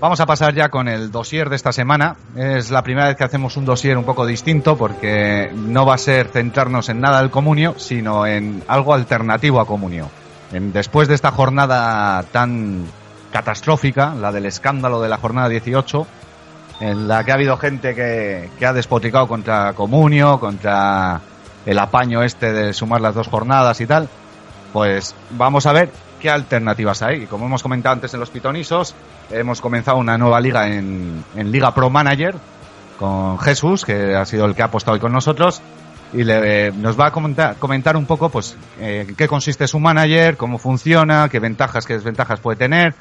Vamos a pasar ya con el dossier de esta semana. Es la primera vez que hacemos un dossier un poco distinto porque no va a ser centrarnos en nada del comunio, sino en algo alternativo a comunio. Después de esta jornada tan catastrófica, la del escándalo de la jornada 18, en la que ha habido gente que, ha despotricado contra comunio, contra el apaño este de sumar las dos jornadas y tal, pues vamos a ver qué alternativas hay. Y como hemos comentado antes en los pitonisos, hemos comenzado una nueva liga en, en Liga Pro Manager con Jesús, que ha sido el que ha apostado hoy con nosotros. Y le- nos va a comentar, comentar un poco pues eh, en qué consiste su manager, cómo funciona, qué ventajas, qué desventajas puede tener.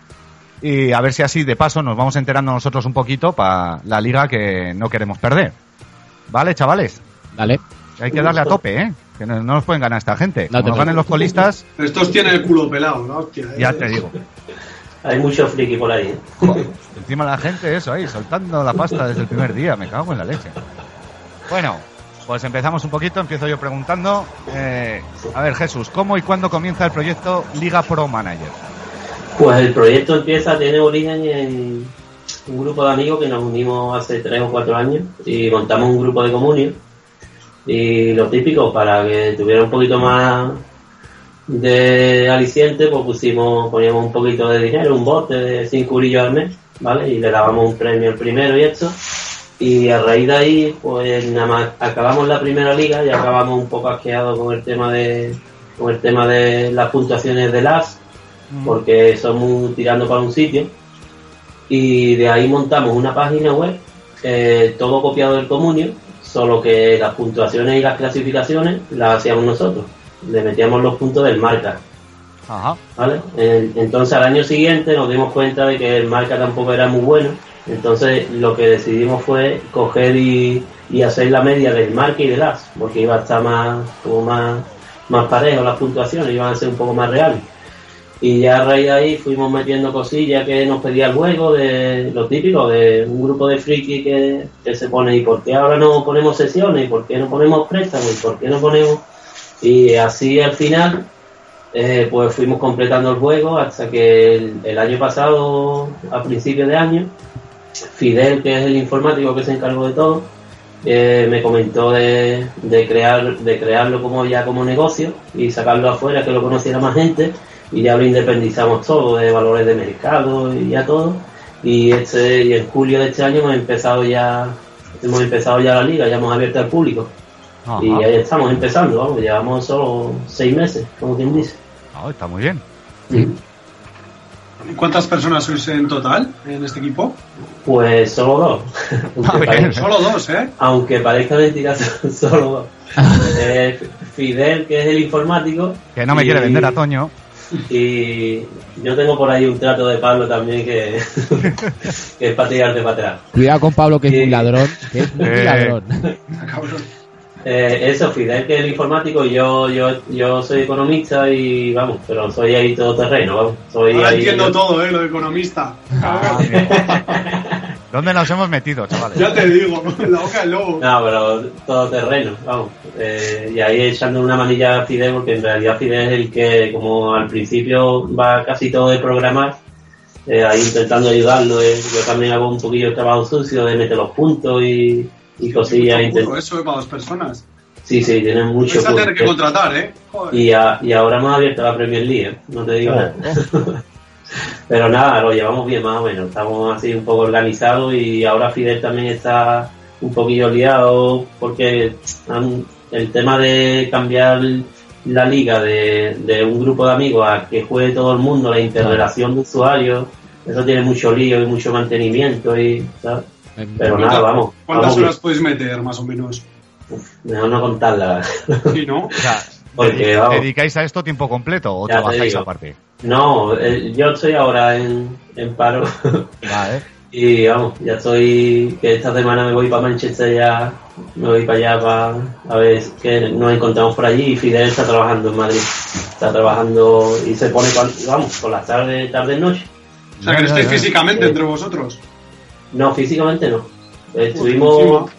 Y a ver si así de paso nos vamos enterando nosotros un poquito para la liga que no queremos perder. ¿Vale, chavales? Dale. Hay que darle a tope, ¿eh? Que no, no nos pueden ganar esta gente. No Como nos ganen los colistas, Estos tienen el culo pelado, ¿no? Hostia, ya eh. te digo. Hay mucho friki por ahí. ¿eh? Joder, encima la gente, eso ahí, soltando la pasta desde el primer día, me cago en la leche. Bueno, pues empezamos un poquito, empiezo yo preguntando. eh, a ver, Jesús, ¿cómo y cuándo comienza el proyecto Liga Pro Manager? Pues el proyecto empieza, tiene origen en un grupo de amigos que nos unimos hace tres o cuatro años y montamos un grupo de comunio. Y lo típico, para que tuviera un poquito más de aliciente, pues pusimos, poníamos un poquito de dinero, un bote de 5 eurillos al mes, ¿vale? Y le dábamos un premio al primero y esto. Y a raíz de ahí, pues nada más acabamos la primera liga y acabamos un poco asqueados con el tema de con el tema de las puntuaciones de las porque somos tirando para un sitio y de ahí montamos una página web eh, todo copiado del comunio solo que las puntuaciones y las clasificaciones las hacíamos nosotros le metíamos los puntos del marca Ajá. ¿vale? En- Entonces al año siguiente nos dimos cuenta de que el marca tampoco era muy bueno. Entonces lo que decidimos fue coger y, y hacer la media del marca y del as, porque iba a estar más, como más, más parejo las puntuaciones, iban a ser un poco más reales. Y ya a raíz de ahí fuimos metiendo cosillas que nos pedía el juego, de lo típico, de un grupo de friki que, que se pone, ¿y por qué ahora no ponemos sesiones? ¿Y por qué no ponemos préstamos? ¿Y por qué no ponemos...? Y así al final eh, pues fuimos completando el juego hasta que el, año pasado, a principios de año, Fidel, que es el informático que se encargó de todo, eh, me comentó de, de crear de crearlo como ya como negocio y sacarlo afuera que lo conociera más gente y ya lo independizamos todo de valores de mercado y ya todo y este y en julio de este año hemos empezado ya hemos empezado ya la liga ya hemos abierto al público Ajá. y ahí estamos empezando vamos llevamos solo seis meses como quien dice Ah, está muy bien. ¿Y ¿Cuántas personas sois en total en este equipo? Pues solo dos. Ah, aunque, bien. parezca, Solo dos, ¿eh? aunque parezca mentira, solo dos. Eh, Fidel, que es el informático. Que no me y- quiere vender a Toño. Y yo tengo por ahí un trato de Pablo también que, que es para tirarte para atrás. Cuidado con Pablo, que es muy ladrón. Que es muy Eh. ladrón. Ah. Eh, eso, Fidel, que es el informático, y yo, yo, yo soy economista y vamos, pero soy ahí todo terreno, vamos. Soy Ahora ahí- entiendo todo, ¿eh? Lo de economista. Ah. ¿Dónde nos hemos metido, chavales? Ya te digo, en la boca del lobo. No, pero todo terreno, vamos. Eh, y ahí echando una manilla a Fidel, porque en realidad Fidel es el que, como al principio va casi todo de programar, eh, ahí intentando ayudarlo. eh. Yo también hago un poquillo de trabajo sucio de meter los puntos y, y cosillas. Mucho intent- curro, Eso es para dos personas. Sí, sí, tienen mucho Vais a tener que contratar, ¿eh? Joder. Y, a- y ahora hemos abierto la Premier League, ¿eh? no te digo nada. Pero nada, lo llevamos bien más o menos. Estamos así un poco organizados y ahora Fidel también está un poquillo liado porque el tema de cambiar la liga de, de un grupo de amigos a que juegue todo el mundo, la interrelación de usuarios, eso tiene mucho lío y mucho mantenimiento y ¿sabes? Pero nada, vamos. ¿Cuántas vamos horas podéis meter, más o menos? bien. Mejor no contarla. Sí, ¿no? O sea, Porque, vamos. ¿Dedicáis a esto tiempo completo o trabajáis aparte? No, eh, yo estoy ahora en, en paro Vale. y vamos, ya estoy, que esta semana me voy para Manchester ya, me voy para allá para a ver que nos encontramos por allí y Fidel está trabajando en Madrid, está trabajando y se pone, con- vamos, por las tardes, tarde noche. O sea, que Ya, estáis físicamente Eh. entre vosotros. No, físicamente no. Pues Estuvimos,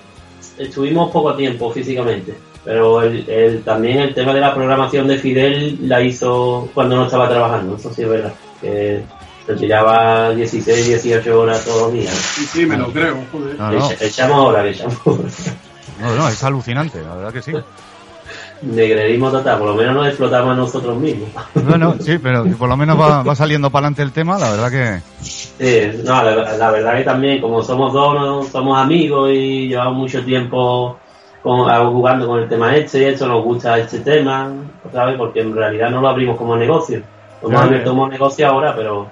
estuvimos poco tiempo físicamente, pero el, el- también el tema de la programación de Fidel la hizo cuando no estaba trabajando, eso sí es verdad. Que se tiraba 16, 18 horas todos los días. Sí, sí, me lo creo, joder. No, no, Echa- Echamos horas, que echamos horas. no, no, es alucinante, la verdad que sí. Negrerismo total, por lo menos nos explotamos a nosotros mismos. Bueno, sí, pero por lo menos va, va saliendo para adelante el tema, la verdad que... Sí, no, la, la verdad que también, como somos dos, ¿no? somos amigos y llevamos mucho tiempo con- ah, jugando con el tema este y esto, nos gusta este tema, ¿sabes? Porque en realidad no lo abrimos como negocio. Lo hemos Claro. abierto como negocio ahora, pero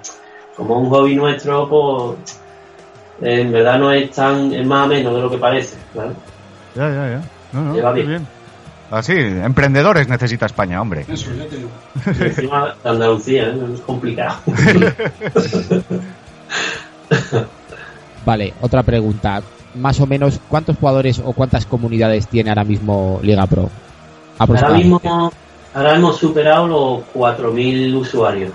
como un hobby nuestro, pues en verdad no es tan, es más o menos de lo que parece, ¿vale? Ya, ya, ya. No, no, Lleva muy bien. bien. Así, emprendedores necesita España, hombre. Eso, ya te digo. Y encima de Andalucía, ¿eh? es complicado. Vale, otra pregunta. Más o menos, ¿cuántos jugadores o cuántas comunidades tiene ahora mismo Liga Pro? Ahora mismo, ahora hemos superado los 4.000 usuarios.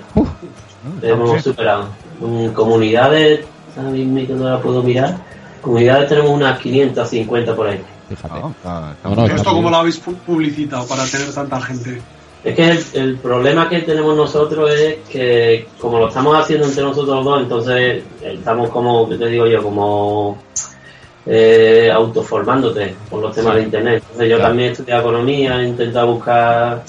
hemos Sí. superado. En comunidades, ahora mismo no la puedo mirar. Comunidades tenemos unas 550 por ahí. Fíjate. No, está- está No, muy no, bien. ¿Esto cómo lo habéis pu- publicitado para tener tanta gente? Es que el, el problema que tenemos nosotros es que como lo estamos haciendo entre nosotros dos, entonces estamos como, ¿qué te digo yo? Como eh, autoformándote por los temas de internet. Entonces yo Claro. también he estudiado economía, he intentado buscar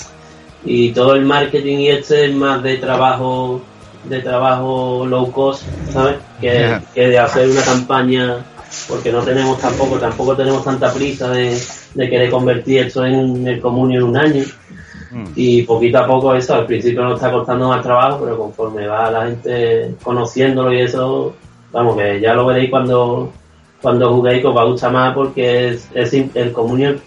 y todo el marketing y este es más de trabajo de trabajo low cost, ¿sabes? Que, Yeah. que de hacer una campaña porque no tenemos tampoco tampoco tenemos tanta prisa de, de querer convertir esto en el comunio en un año Mm. y poquito a poco eso, al principio nos está costando más trabajo, pero conforme va la gente conociéndolo y eso, vamos, que ya lo veréis cuando, cuando juguéis que os va a gustar más porque es, el Communion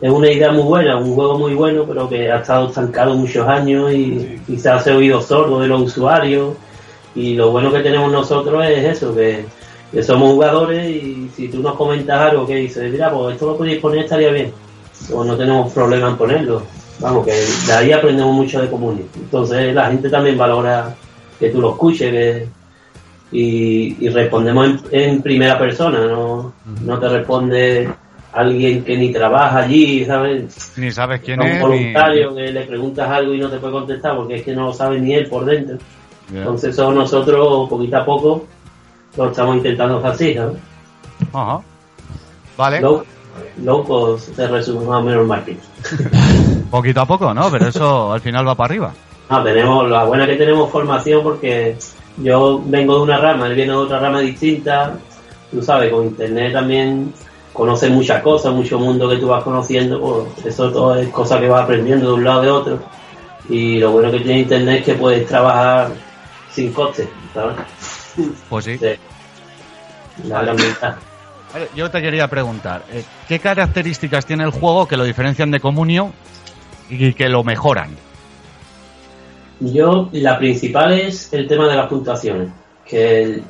es una idea muy buena, un juego muy bueno, pero que ha estado estancado muchos años y, y se hace oído sordo de los usuarios. Y lo bueno que tenemos nosotros es eso, que, que somos jugadores y si tú nos comentas algo que dices, mira, pues esto lo podéis poner, estaría bien. Pues no tenemos problema en ponerlo. Vamos, que de ahí aprendemos mucho de Comunio. Entonces la gente también valora que tú lo escuches que- y, y respondemos en, en primera persona, no, no te responde alguien que ni trabaja allí, ¿sabes? Ni sabes quién un es, ni... voluntario que le preguntas algo y no te puede contestar porque es que no lo sabe ni él por dentro. Entonces eso nosotros poquito a poco lo estamos intentando hacer así, ¿sabes? Ajá. Vale, Low, low cost se resume más o menos el marketing. poquito a poco, ¿no? Pero eso al final va para arriba. Ah, tenemos, la buena que tenemos formación porque yo vengo de una rama, él viene de otra rama distinta. Tú sabes, con internet también conoces muchas cosas, mucho mundo que tú vas conociendo, pues eso todo es cosa que vas aprendiendo de un lado de otro. Y lo bueno que tiene internet es que puedes trabajar sin coste, ¿sabes? Pues sí. Sí. La gran. Vale, Yo te quería preguntar, eh, ¿qué características tiene el juego que lo diferencian de Comunio y que lo mejoran? Yo, la principal es el tema de las puntuaciones. Que, el-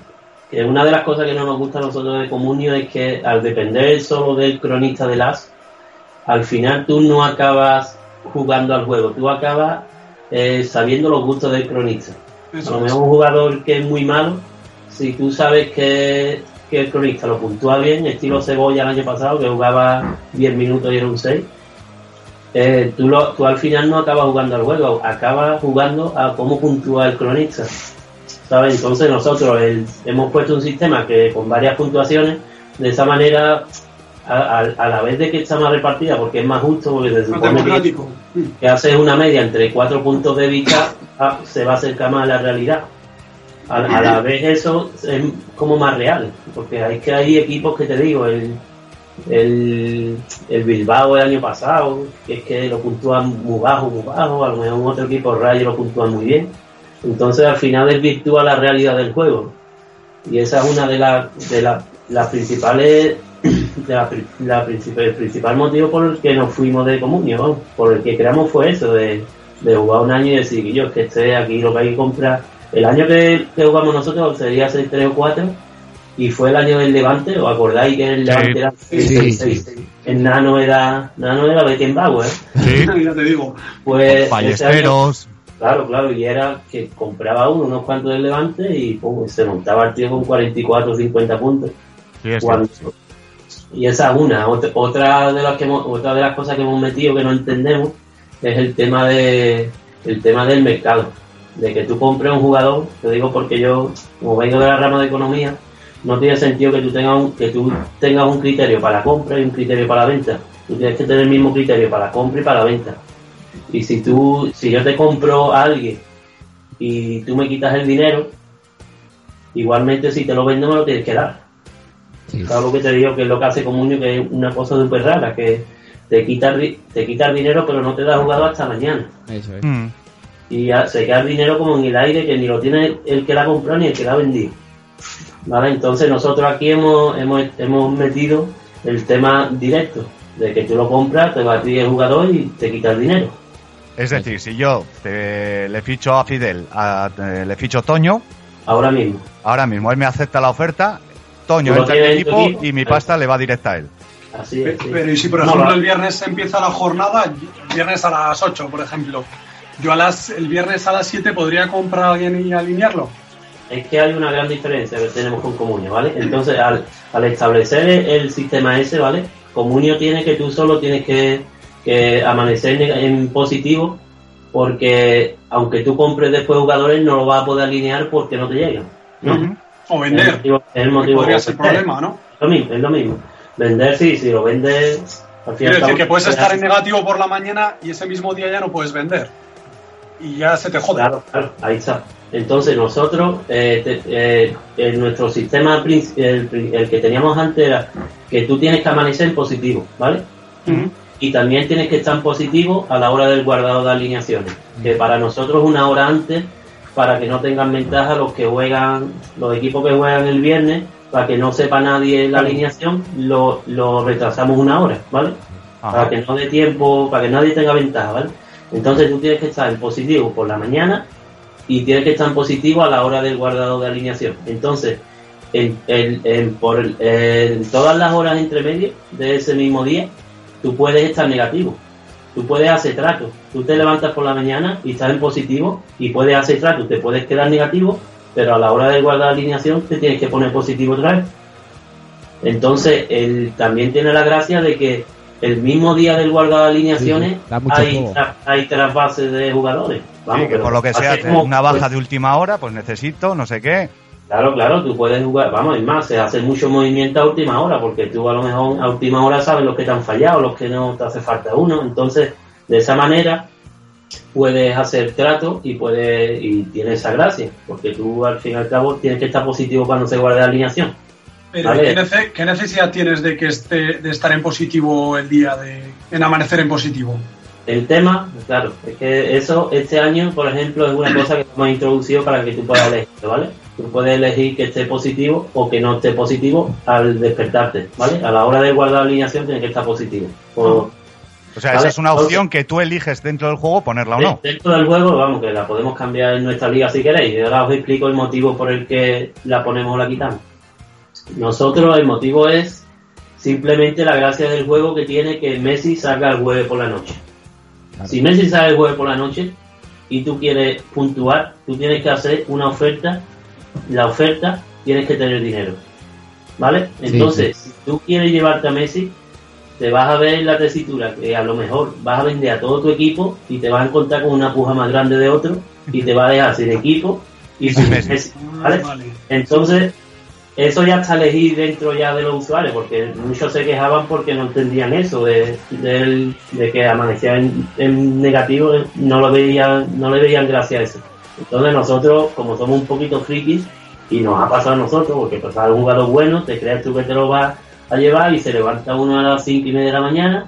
que una de las cosas que no nos gusta a nosotros de Comunio es que al depender solo del cronista de las, al final tú no acabas jugando al juego, tú acabas eh, sabiendo los gustos del cronista. A lo mejor un jugador que es muy malo, si tú sabes que, que el cronista lo puntúa bien, estilo Cebolla el año pasado, que jugaba 10 minutos y era un 6, eh, tú, lo, tú al final no acabas jugando al juego, acabas jugando a cómo puntúa el cronista. ¿sabes? Entonces nosotros el- hemos puesto un sistema que con varias puntuaciones, de esa manera, a, a- a la vez de que está más repartida, porque es más justo, porque se supone que, que haces una media entre cuatro puntos de vista, ah, se va a acercar más a la realidad. A, a la vez eso es como más real, porque hay que hay equipos que te digo, el, el, el Bilbao el año pasado, que es que lo puntúan muy bajo, muy bajo, a lo mejor un otro equipo Rayo lo puntúan muy bien. Entonces al final desvirtúa la realidad del juego. Y esa es una de las de la- las principales la, la el principal motivo por el que nos fuimos de comunio, por el que creamos fue eso, de, de jugar un año y decir que yo es que esté aquí lo que hay que comprar. El año que, que jugamos nosotros sería 6, 3 o 4 y fue el año del Levante, ¿os acordáis que el Levante era Sí, 6, sí, 6, El Nano era, Nano era Beckenbauer, Sí. ya te digo. pues Ballesteros. Claro, claro, y era que compraba uno, unos cuantos del Levante y pum, se montaba el tío con 44 o 50 puntos. Sí, es Cuando- cierto. y esa es una. Otra, otra de las que hemos- otra de las cosas que hemos metido que no entendemos es el tema de el tema del mercado. De que tú compres un jugador, te digo porque yo, como vengo de la rama de economía, no tiene sentido que tú tengas un, que tú tengas un criterio para la compra y un criterio para la venta. Tú tienes que tener el mismo criterio para la compra y para la venta. Y si tú, si yo te compro a alguien y tú me quitas el dinero, igualmente si te lo vendo me lo tienes que dar. Sí. Claro lo que te digo que es lo que hace Comunio, que es una cosa súper rara, que te quita, te quita el dinero pero no te da jugador hasta mañana. Eso es. Mm. Y ya se queda el dinero como en el aire que ni lo tiene el que la compró ni el que la ha vendido. ¿Vale? Entonces nosotros aquí hemos, hemos, hemos metido el tema directo, de que tú lo compras, te va a ti el jugador y te quita el dinero. Es decir, si yo te- le ficho a Fidel, a- eh, le ficho a Toño, Ahora mismo. ahora mismo él me acepta la oferta, Toño entra en mi equipo equipo. y mi pasta le va directa a él. Así es. sí. Pero y si por No, ejemplo va- el viernes empieza la jornada, el viernes a las 8, por ejemplo, yo a las el viernes a las 7 podría comprar a alguien y alinearlo. Es que hay una gran diferencia que tenemos con Comunio, ¿vale? Entonces, al, al establecer el, el sistema ese, ¿vale? Comunio tiene que tú solo tienes que, que amanecer en, en positivo, porque aunque tú compres después jugadores, no lo vas a poder alinear porque no te llegan. O Es el vender. motivo- es el motivo podría ser vender. problema, ¿no? Es lo mismo, es lo mismo. Vender, sí, si lo vendes. Al Quiero decir que puedes estar en negativo por la mañana y ese mismo día ya no puedes vender. Y ya se te jode. Claro, claro, ahí está. Entonces nosotros, eh, te- eh, en nuestro sistema, el, que teníamos antes era que tú tienes que amanecer positivo, ¿vale? Y también tienes que estar positivo a la hora del guardado de alineaciones, que para nosotros una hora antes, para que no tengan ventaja los que juegan, los equipos que juegan el viernes, para que no sepa nadie la alineación, lo, lo retrasamos una hora, ¿vale? Ajá. para que no dé tiempo, para que nadie tenga ventaja, ¿vale? Entonces tú tienes que estar en positivo por la mañana y tienes que estar en positivo a la hora del guardado de alineación. Entonces, en, en- en- por, en todas las horas entre medio de ese mismo día, tú puedes estar negativo. Tú puedes hacer trato. Tú te levantas por la mañana y estás en positivo y puedes hacer trato. Te puedes quedar negativo, pero a la hora del guardar alineación te tienes que poner positivo otra vez. Entonces, él también tiene la gracia de que el mismo día del guardado de alineaciones Sí, hay, tra- hay trasvases de jugadores. Vamos, Sí, que pero por lo que sea, una baja pues, de última hora, pues necesito, no sé qué. Claro, claro, tú puedes jugar, vamos, es más, se hace mucho movimiento a última hora, porque tú a lo mejor a última hora sabes los que te han fallado, los que no te hace falta uno, entonces de esa manera puedes hacer trato y puedes y tiene esa gracia, porque tú al fin y al cabo tienes que estar positivo cuando se guarde la alineación. Pero Vale. ¿qué, nece- qué necesidad tienes de que esté, de estar en positivo el día de en amanecer en positivo? El tema, claro, es que eso este año, por ejemplo, es una cosa que hemos introducido para que tú puedas elegir, ¿vale? Tú puedes elegir que esté positivo o que no esté positivo al despertarte, ¿vale? A la hora de guardar la alineación tiene que estar positivo. O, O sea, Vale, esa es una opción que tú eliges dentro del juego ponerla o no. Dentro del juego, vamos, que la podemos cambiar en nuestra liga si queréis. Y ahora os explico el motivo por el que la ponemos o la quitamos. Nosotros, el motivo es simplemente la gracia del juego que tiene que Messi salga el jueves por la noche. Claro. Si Messi sale el jueves por la noche y tú quieres puntuar, tú tienes que hacer una oferta. La oferta tienes que tener dinero. ¿vale? Entonces, si tú quieres llevarte a Messi, te vas a ver en la tesitura que a lo mejor vas a vender a todo tu equipo y te vas a encontrar con una puja más grande de otro y te va a dejar sin equipo y sin Messi, ¿vale? Entonces, eso ya está elegido dentro ya de los usuarios, porque muchos se quejaban porque no entendían eso, de, de, de que amanecía en, negativo, no lo veían, no le veían gracia a eso. Entonces nosotros, como somos un poquito frikis, y nos ha pasado a nosotros, porque pasar un jugador bueno, te creas tú que te lo vas a llevar y se levanta uno a las cinco y media de la mañana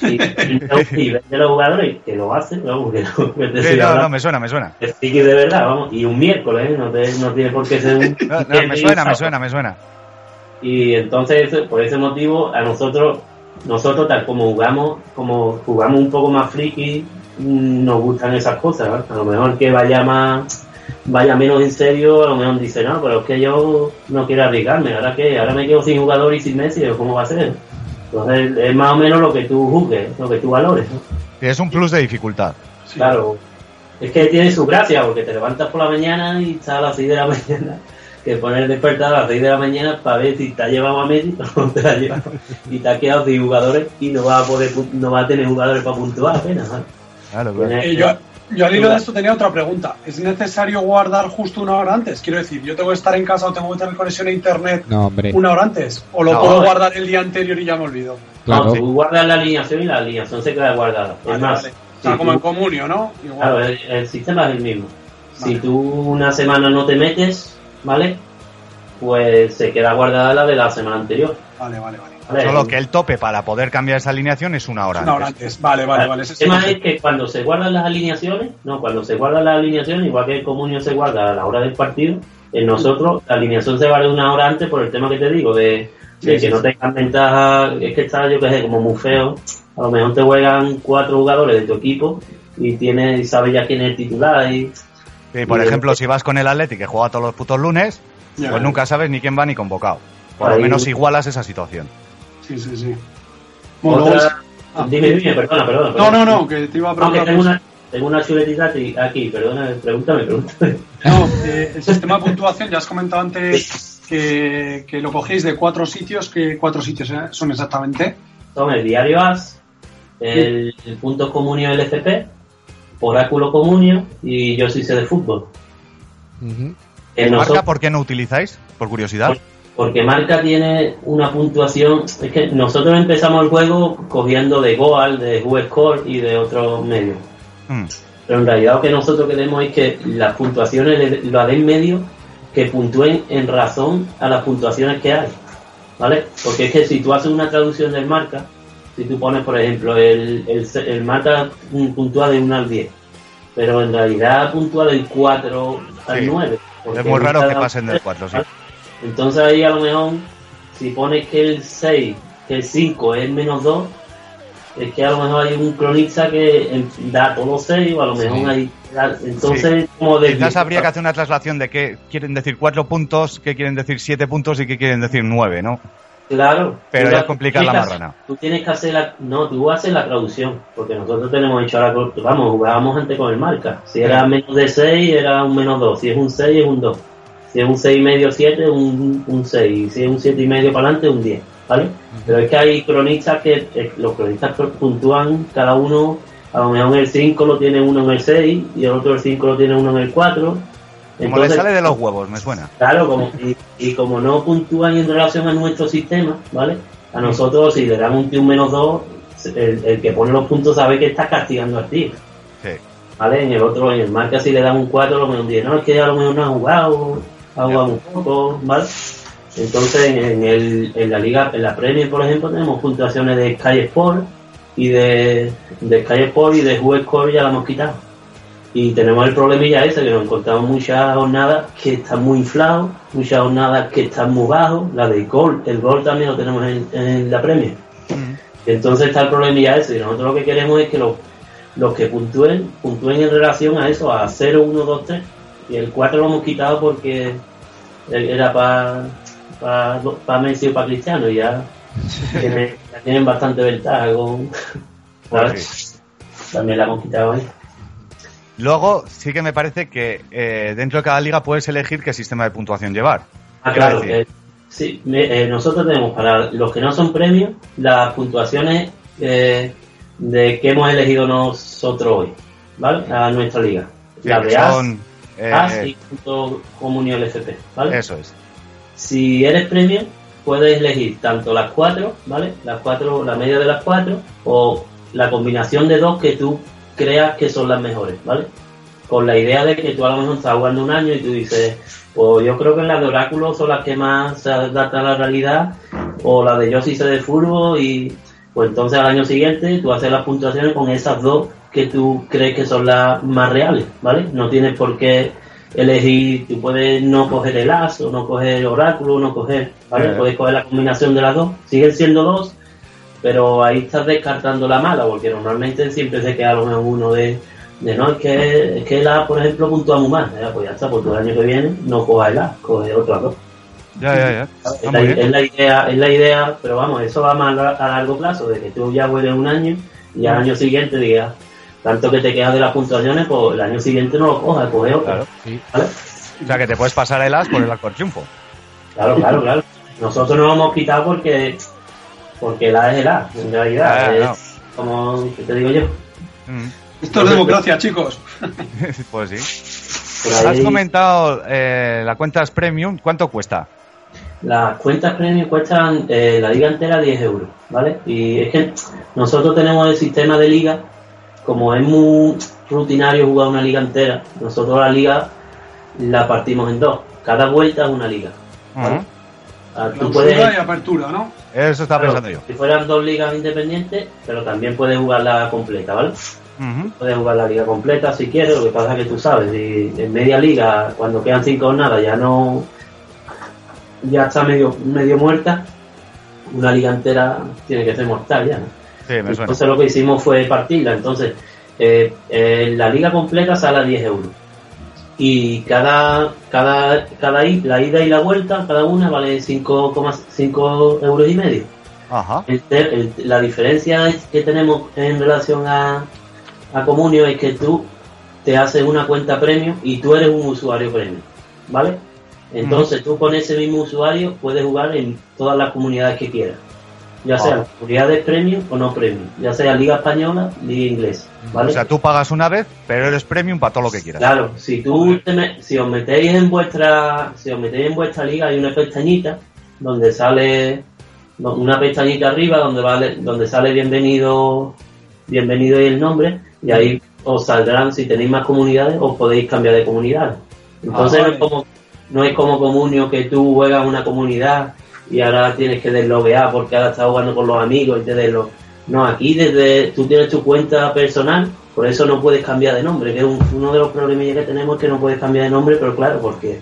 y, y, vende los jugadores que lo hace, vamos, que no, que te Sí, no, no, me suena, me suena. Es friki de verdad, vamos, y un miércoles, ¿eh? no, te- no tiene por qué ser un... No, no, me suena, me suena, me suena. Y entonces, por ese motivo, a nosotros, nosotros tal como jugamos, como jugamos un poco más friki, mm, nos gustan esas cosas. ¿verdad? A lo mejor que vaya más, vaya menos en serio, a lo mejor dice, no, pero es que yo no quiero arriesgarme, ahora que, ahora me quedo sin jugador y sin Messi, ¿cómo va a ser? Entonces, es más o menos lo que tú juzgues, lo que tú valores. ¿no? Es un plus de dificultad. Claro, es que tiene su gracia, porque te levantas por la mañana y estás a las 6 de la mañana, que poner el despertar a las 6 de la mañana para ver si te ha llevado a Messi o no te ha llevado. Y te has quedado sin jugadores y no vas a poder no vas a tener jugadores para puntuar apenas. yo, yo al hilo de esto tenía otra pregunta. ¿Es necesario guardar justo una hora antes? Quiero decir, ¿yo tengo que estar en casa o tengo que tener conexión a internet No, hombre. una hora antes? ¿O lo No. puedo guardar el día anterior y ya me olvido? Claro. No, tú guardas la alineación y la alineación se queda guardada. Vale, es más, vale. O sea, si como tú- en comunio, ¿no? Igual. Claro, el, el sistema es el mismo. Si tú una semana no te metes, ¿vale? Pues se queda guardada la de la semana anterior. Vale, vale, vale. ¿Vale? Solo que el tope para poder cambiar esa alineación es una hora Una hora antes. antes. Vale, vale, vale. el tema es que cuando se guardan las alineaciones, no, cuando se guardan las alineaciones, igual que el comunio se guarda a la hora del partido, en nosotros la alineación se guarda una hora antes por el tema que te digo, de, de Sí, que sí, no tengan ventaja, es que está, yo que sé, como muy feo, a lo mejor te juegan cuatro jugadores de tu equipo y tienes, y sabes ya quién es el titular y Sí, por Y- ejemplo, si vas con el Atleti que juega todos los putos lunes, Ya. pues nunca sabes ni quién va ni convocado. Por lo menos igualas esa situación. Sí, sí, sí. Bueno, Otra- luego- Ah. Dime, dime, perdona, perdona. No, perdona. no, no, que te iba a No, que preguntar. tengo una, tengo una chuletita aquí- aquí, perdona, pregúntame, pregúntame. No, eh, el sistema de puntuación, ya has comentado antes que, que lo cogéis de cuatro sitios. ¿Qué cuatro sitios eh, son exactamente? Son el diario AS, el, el punto comunio LCP, oráculo comunio y yo sí sé de fútbol. Ujú. Que ¿Marca por qué no utilizáis? Por curiosidad. Porque Marca tiene una puntuación, es que nosotros empezamos el juego cogiendo de Goal, de WhoScore y de otros medios. Mm. Pero en realidad lo que nosotros queremos es que las puntuaciones lo den medio que puntúen en razón a las puntuaciones que hay. ¿Vale? Porque es que si tú haces una traducción del marca, si tú pones, por ejemplo, el, el, el marca puntúa de 1 al 10, pero en realidad puntúa del 4 al Sí. 9. porque Es muy raro que pasen del 4, sí. Entonces ahí a lo mejor, si pones que el 6, que el 5 es menos 2, es que a lo mejor hay un cronista que em, da todos los 6 o a lo mejor Sí. hay... Entonces, como de... Quizás habría que hacer una traslación de qué quieren decir 4 puntos, qué quieren decir 7 puntos y qué quieren decir 9, ¿no? Claro. Pero ya la- es complicar la marrana. Tú tienes que hacer la... No, tú haces la traducción, porque nosotros tenemos hecho ahora... con- Vamos, jugábamos antes con el marca. Si era menos de 6, era un menos 2. Si es un 6, es un 2. Si es un 6 y medio, 7, un, un 6. Si es un 7 y medio para adelante, un 10. ¿Vale? Pero es que hay cronistas que... eh, los cronistas puntúan cada uno... A lo mejor el 5 lo tiene uno en el 6 y el otro el 5 lo tiene uno en el 4. Como le Entonces- sale de los huevos, me suena. Claro, como, y, y como no puntúan en relación a nuestro sistema, ¿vale? A nosotros, si le damos un tío un menos 2, el, el que pone los puntos sabe que está castigando al tío, Sí. ¿vale? En el otro, en el marca, si le dan un 4, lo un 10. No, es que a lo mejor no ha jugado, jugado un poco, ¿vale? Entonces, en, el, en la liga, en la Premier, por ejemplo, tenemos puntuaciones de Sky Sport y de, de Sky Sport y de Score ya la hemos quitado. Y tenemos el problemilla ese, que nos encontramos muchas jornadas que están muy inflados, muchas jornadas que están muy bajos, la de gol, el gol también lo tenemos en, en la Premier. Entonces está el problemilla ese, y nosotros lo que queremos es que los, los que puntúen, puntúen en relación a eso, a 0, 1, 2, 3. Y el 4 lo hemos quitado porque era para para pa Messi o para Cristiano, y ya tienen, ya tienen bastante ventaja con... ¿sabes? También la hemos quitado ahí. Luego, sí que me parece que eh, dentro de cada liga puedes elegir qué sistema de puntuación llevar. Ah, claro, el, Sí, eh, nosotros tenemos para los que no son premios las puntuaciones eh, de que hemos elegido nosotros hoy, ¿vale? A nuestra liga. La de AS, son, eh, y punto comunio LFP, ¿vale? Eso es. Si eres premium, puedes elegir tanto las cuatro, ¿vale? Las cuatro, la media de las cuatro, o la combinación de dos que tú creas que son las mejores, ¿vale? Con la idea de que tú a lo mejor estás jugando un año y tú dices, pues yo creo que las de Oráculo son las que más se adaptan a la realidad, o la de Yo sí sé de fútbol, y pues entonces al año siguiente tú haces las puntuaciones con esas dos que tú crees que son las más reales, ¿vale? No tienes por qué elegir, tú puedes no coger el as, o no coger el oráculo, no coger, ¿vale? Eh. Puedes coger la combinación de las dos, siguen siendo dos, pero ahí estás descartando la mala, porque normalmente siempre se queda uno de, de no, es que, es que el A, por ejemplo, puntúa muy mal, Ya, pues ya está, pues tú el año que viene no cojas el A, coge otro dos. Ya, ya, ya. Es la, es la idea, es la idea, pero vamos, eso va más a a largo plazo, de que tú ya vuelves un año y al año siguiente digas, tanto que te quedas de las puntuaciones, pues el año siguiente no lo cojas, coge otro. Claro. ¿vale? O sea, que te puedes pasar el as por el acorchunfo. Claro, claro, claro. Nosotros nos hemos quitado porque porque el A es el A, en realidad. Ah, es no. como ¿qué te digo yo. Mm. Esto es democracia, chicos. pues sí. Por Has ahí- comentado eh, la cuenta es premium. ¿Cuánto cuesta? Las cuentas premium cuestan eh, la liga entera 10 euros, ¿vale? Y es que nosotros tenemos el sistema de liga, como es muy rutinario jugar una liga entera, nosotros la liga la partimos en dos. Cada vuelta es una liga. ¿vale? Ah, tú puedes, y apertura, ¿no? Eso estaba claro, pensando yo. si fueran dos ligas independientes, pero también puedes jugar la completa, ¿vale? Ujú. Puedes jugar la liga completa si quieres, lo que pasa es que tú sabes, si en media liga, cuando quedan cinco jornadas, ya no. ya está medio, medio muerta, una liga entera tiene que ser mortal ya, ¿no? Sí, me suena. Entonces lo que hicimos fue partirla. Entonces, eh, eh, la liga completa sale a 10 euros. Y cada, cada, cada la ida y la vuelta, cada una vale 5,5 euros y medio. Ajá. El te- el- la diferencia es que tenemos en relación a, a Comunio es que tú te haces una cuenta premium y tú eres un usuario premium, ¿vale? Entonces tú con ese mismo usuario puedes jugar en todas las comunidades que quieras, ya sean Ah. comunidades premium o no premium, ya sea Liga Española, Liga Inglesa, ¿vale? O sea, tú pagas una vez, pero eres premium para todo lo que quieras. Claro, si tú te me- si os metéis en vuestra si os metéis en vuestra liga hay una pestañita donde sale una pestañita arriba donde vale donde sale bienvenido bienvenido y el nombre y ahí os saldrán si tenéis más comunidades os podéis cambiar de comunidad. Entonces Ah, no es como no es como comunio que tú juegas una comunidad y ahora tienes que desloguear porque ahora estás jugando con los amigos y te deslo no, aquí desde tú tienes tu cuenta personal, por eso no puedes cambiar de nombre, que es un- uno de los problemillas que tenemos es que no puedes cambiar de nombre, pero claro, porque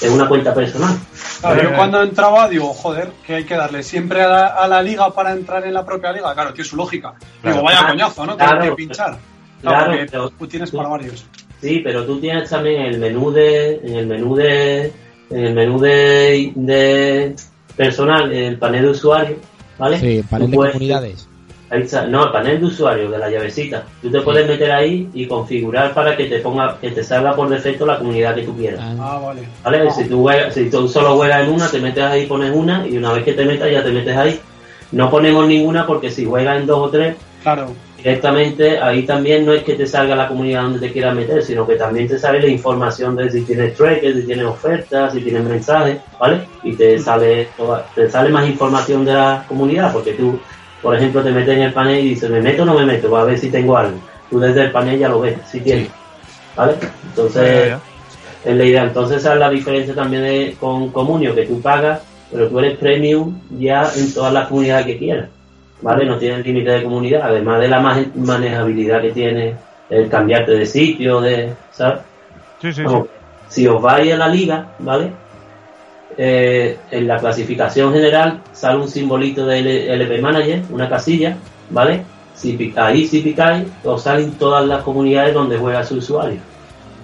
es una cuenta personal. Claro, Eh, yo cuando entraba digo, joder, que hay que darle siempre a la, a la liga para entrar en la propia liga. Claro, tiene su lógica. Digo, vaya Claro, coñazo, ¿no? Claro, que pinchar. Claro, claro, pero- tú tienes para varios. Sí, pero tú tienes también el menú de, en el menú de, en el menú de, de personal, el panel de usuario, ¿vale? Sí, panel Tú de puedes- comunidades. Ahí está. No, el panel de usuario de la llavecita. Tú te puedes meter ahí y configurar para que te ponga, que te salga por defecto la comunidad que tú quieras. Ah, Ah, vale. ¿Vale? Si tú, juegas- si tú solo juegas en una, te metes ahí, pones una y una vez que te metas ya te metes ahí. No ponemos ninguna porque si juegas en dos o tres, Claro. Directamente ahí también no es que te salga la comunidad donde te quieras meter, sino que también te sale la información de si tienes trackers, si tienes ofertas, si tienes mensajes, ¿vale? Y te sale toda- te sale más información de la comunidad, porque tú, por ejemplo, te metes en el panel y dices, ¿me meto o no me meto? Va a ver si tengo algo. Tú desde el panel ya lo ves, si tienes. ¿Vale? Entonces, es la idea. Entonces, esa es la diferencia también de, con Comunio, que tú pagas, pero tú eres premium ya en todas las comunidades que quieras. ¿Vale? No tienes límite de comunidad, además de la ma- manejabilidad que tiene el cambiarte de sitio, de, ¿sabes? Sí, sí, sí. Como, si os vais a la liga, ¿vale? Eh, en la clasificación general sale un simbolito de LP Manager, una casilla, ¿vale? Si ahí si picáis, os salen todas las comunidades donde juega su usuario.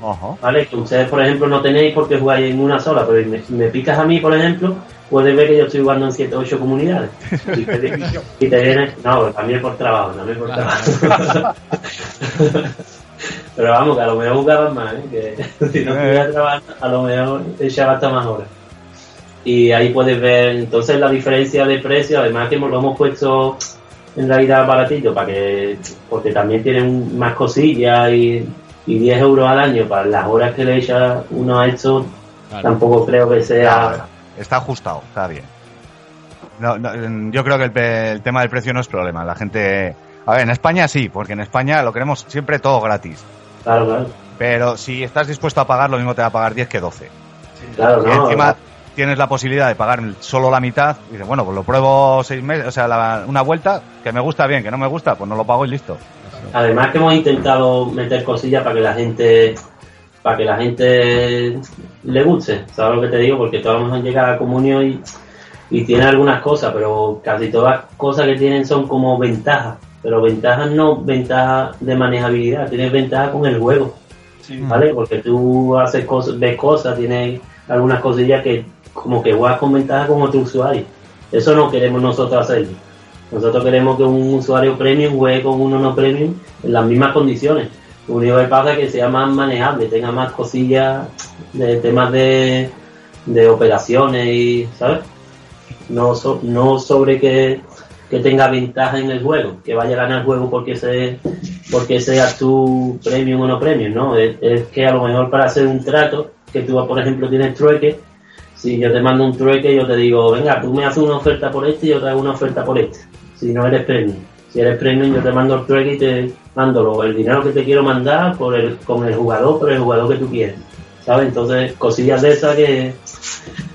Ajá. ¿vale? Que ustedes, por ejemplo, no tenéis porque jugáis en una sola, pero me, me picas a mí, por ejemplo, puedes ver que yo estoy jugando en 7 o 8 comunidades. Y te, y te viene, no, también por trabajo, también por trabajo. pero vamos, que a lo mejor jugaban más, ¿eh? que si no Eh. pudiera trabajar, a lo mejor echaba hasta más horas. y ahí puedes ver entonces la diferencia de precio, además que lo hemos puesto en realidad baratito para que porque también tienen más cosillas y, y 10 euros al año para las horas que le echa uno a esto tampoco creo que sea Está ajustado, está bien. No, no, yo creo que el, pe- el tema del precio no es problema. La gente. A ver, en España sí, porque en España lo queremos siempre todo gratis. claro claro Pero si estás dispuesto a pagar, lo mismo te va a pagar 10 que 12. claro Y no encima tienes la posibilidad de pagar solo la mitad. Y dices, bueno, pues lo pruebo seis meses, o sea, la- una vuelta, que me gusta bien, que no me gusta, pues no lo pago y listo. Además que hemos intentado meter cosillas para que la gente para que la gente le guste, ¿sabes lo que te digo? Porque todos a lo mejor llega a comunión y, y tiene algunas cosas, pero casi todas las cosas que tienen son como ventajas, pero ventajas no ventajas de manejabilidad, tienes ventajas con el juego, ¿vale? Porque tú haces cosas, ves cosas, tienes algunas cosillas que como que juegas con ventaja con otro usuario. Eso no queremos nosotros hacer. Nosotros queremos que un usuario premium juegue con uno no premium en las mismas condiciones. Único que pasa es que sea más manejable, tenga más cosillas de temas de, de operaciones y, ¿sabes? No, so- no sobre que, que tenga ventaja en el juego, que vaya a ganar el juego porque, se, porque seas tú premium o no premium, ¿no? Es, es que a lo mejor para hacer un trato, que tú, por ejemplo, tienes trueque, si yo te mando un trueque, yo te digo, venga, tú me haces una oferta por este y yo te hago una oferta por este. Si no eres premium. Si eres premium, yo te mando el trueque y te mando el dinero que te quiero mandar por el, con el jugador, por el jugador que tú quieres. ¿Sabes? Entonces, cosillas de esas que.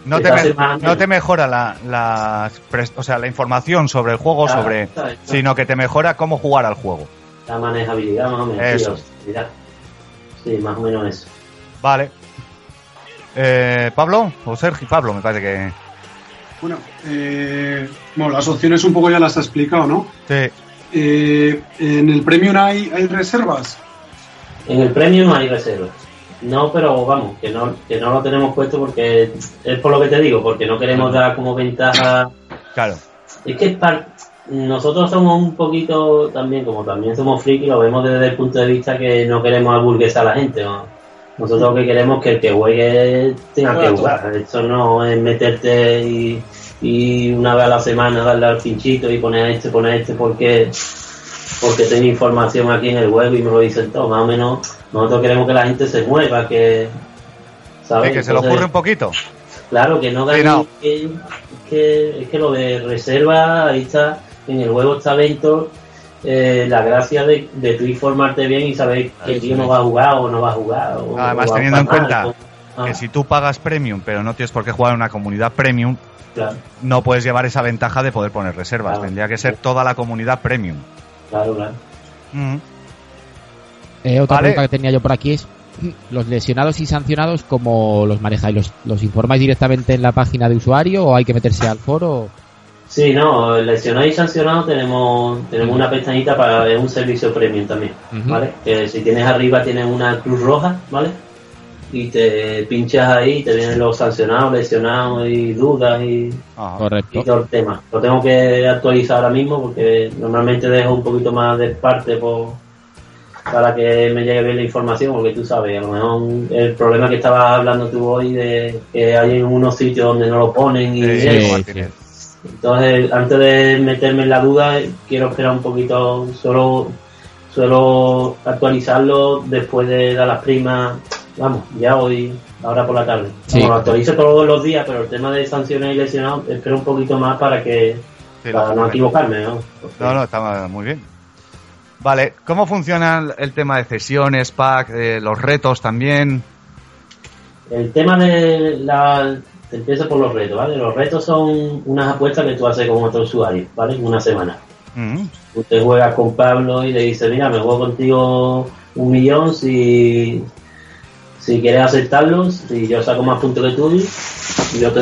No que te, me- más- no te mejora la, la, o sea, la información sobre el juego, Claro, sobre, sino que te mejora cómo jugar al juego. La manejabilidad, más o menos. Eso. Sí, más o menos eso. Vale. Eh, ¿Pablo? ¿O Sergio? Pablo, me parece que... Bueno, eh, bueno, las opciones un poco ya las ha explicado, ¿no? Sí. Eh, en el Premium hay, hay reservas. En el premio no hay reservas. No, pero vamos, que no, que no lo tenemos puesto porque es por lo que te digo, porque no queremos dar como ventaja. Claro. Es que es par- nosotros somos un poquito también, como también somos friki, lo vemos desde el punto de vista que no queremos aburguesar a la gente. ¿no? Nosotros lo que queremos es que el que juegue tenga que jugar. Esto no es meterte y, y una vez a la semana darle al pinchito y poner a este, poner a este porque porque tengo información aquí en el web y me lo dicen todo. Más o menos, nosotros queremos que la gente se mueva, que. ¿sabes? Que se Entonces, ocurre un poquito. Claro, que no Sí, ganen. no. Que, que- es que lo de reserva, ahí está, en el juego está dentro eh, la gracia de, de tú informarte bien y saber que el tío no va a jugar o no va a jugar. O, Además, o teniendo en cuenta mal, o- que ah, si tú pagas premium, pero no tienes por qué jugar en una comunidad premium, claro, no puedes llevar esa ventaja de poder poner reservas. Claro. Tendría que ser toda la comunidad premium. claro, claro. Mm. Eh, otra Vale. pregunta que tenía yo por aquí es, ¿los lesionados y sancionados cómo los manejáis? ¿Los, los informáis directamente en la página de usuario o hay que meterse al foro? Sí, no, lesionado y sancionado tenemos tenemos una pestañita para es un servicio premium también. ¿vale? Que si tienes arriba tienes una cruz roja, ¿vale? Y te pinchas ahí, te vienen los sancionados, lesionados y dudas y, Ajá. Correcto. y todo el tema. Lo tengo que actualizar ahora mismo porque normalmente dejo un poquito más de parte por, para que me llegue bien la información, porque tú sabes, a lo mejor el problema que estabas hablando tú hoy de que hay en unos sitios donde no lo ponen y Sí, sí. Entonces, antes de meterme en la duda, quiero esperar un poquito, solo suelo actualizarlo después de dar las primas, vamos, ya hoy, ahora por la tarde. Sí. Como lo actualizo todos los días, pero el tema de sanciones y lesionados, espero un poquito más para que Sí, para no equivocarme, ¿no? Porque- No, no, está muy bien. Vale, ¿cómo funciona el- el tema de cesiones, pack, eh, los retos también? El tema de la... Empiezo por los retos, ¿vale? Los retos son unas apuestas que tú haces con otro usuario, ¿vale? En una semana. Mm. Usted juega con Pablo y le dice, mira, me juego contigo un millón si, si quieres aceptarlo, si yo saco más puntos que tú, yo te,